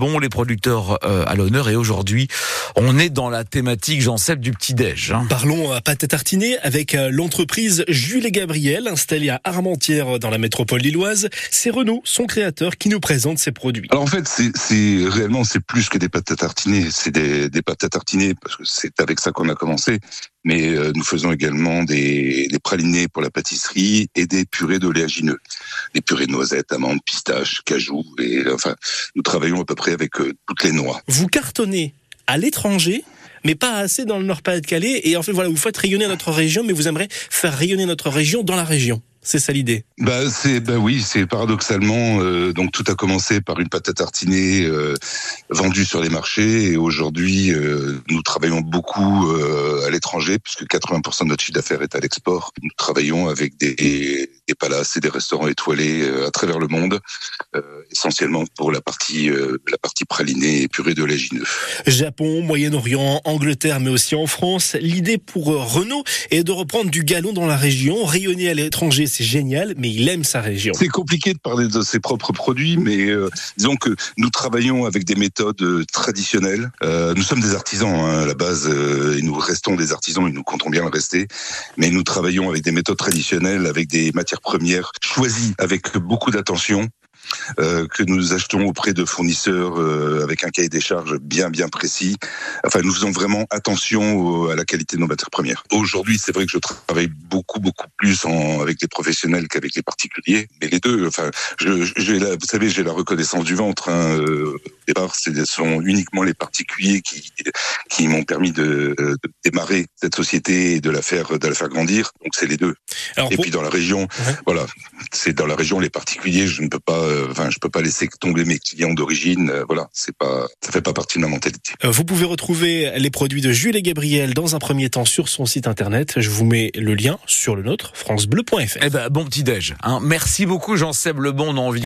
Lebon, les producteurs euh, à l'honneur. Et aujourd'hui, on est dans la thématique, Jean Seb, du petit-déj. Hein. Parlons à pâte à tartiner avec euh, l'entreprise Jules et Gabriel, installée à Armentières dans la métropole lilloise. C'est Renault, son créateur, qui nous présente ses produits. Alors en fait, c'est réellement c'est plus que des pâtes à tartiner, c'est des, des pâtes à tartiner parce que c'est avec ça qu'on a commencé mais euh, nous faisons également des, des, pralinés pour la pâtisserie et des purées d'oléagineux, des purées de noisettes, amandes, pistaches, cajou, et enfin, nous travaillons à peu près avec euh, toutes les noix. Vous cartonnez à l'étranger mais pas assez dans le Nord-Pas-de-Calais. Et en fait, voilà, vous faites rayonner notre région, mais vous aimeriez faire rayonner notre région dans la région. C'est ça l'idée. Bah c'est bah oui, c'est paradoxalement euh, donc tout a commencé par une pâte à tartiner euh, vendue sur les marchés et aujourd'hui euh, nous travaillons beaucoup euh, à l'étranger puisque 80% de notre chiffre d'affaires est à l'export. Nous travaillons avec des, des palaces et des restaurants étoilés euh, à travers le monde. Euh, essentiellement pour la partie la partie pralinée et purée de légineux. Japon, Moyen-Orient, Angleterre mais aussi en France, l'idée pour Renault est de reprendre du galon dans la région, rayonner à l'étranger c'est génial, mais il aime sa région. C'est compliqué de parler de ses propres produits, mais euh, disons que nous travaillons avec des méthodes euh, traditionnelles. Euh, nous sommes des artisans hein, à la base, euh, et nous restons des artisans, et nous comptons bien le rester. Mais nous travaillons avec des méthodes traditionnelles, avec des matières premières choisies avec beaucoup d'attention euh, que nous achetons auprès de fournisseurs euh, avec un cahier des charges bien bien précis. Enfin, nous faisons vraiment attention à la qualité de nos matières premières. Aujourd'hui, c'est vrai que je travaille beaucoup beaucoup plus en, avec les professionnels qu'avec les particuliers, mais les deux. Enfin, je, j'ai la, vous savez, j'ai la reconnaissance du ventre. Hein, euh, départ, ce sont uniquement les particuliers qui qui m'ont permis de, de, démarrer cette société et de la faire de la faire grandir. Donc c'est les deux. Alors, et pour... puis dans la région, ouais. voilà, c'est dans la région les particuliers. Je ne peux pas euh, enfin, je peux pas laisser tomber mes clients d'origine. Euh, voilà, c'est pas, ça fait pas partie de ma mentalité. Euh, vous pouvez retrouver les produits de Jules et Gabriel dans un premier temps sur son site internet. Je vous mets le lien sur le nôtre, francebleu.fr. Eh ben, bon petit déj. Hein. Merci beaucoup, Jean-Seb Lebon. On a envie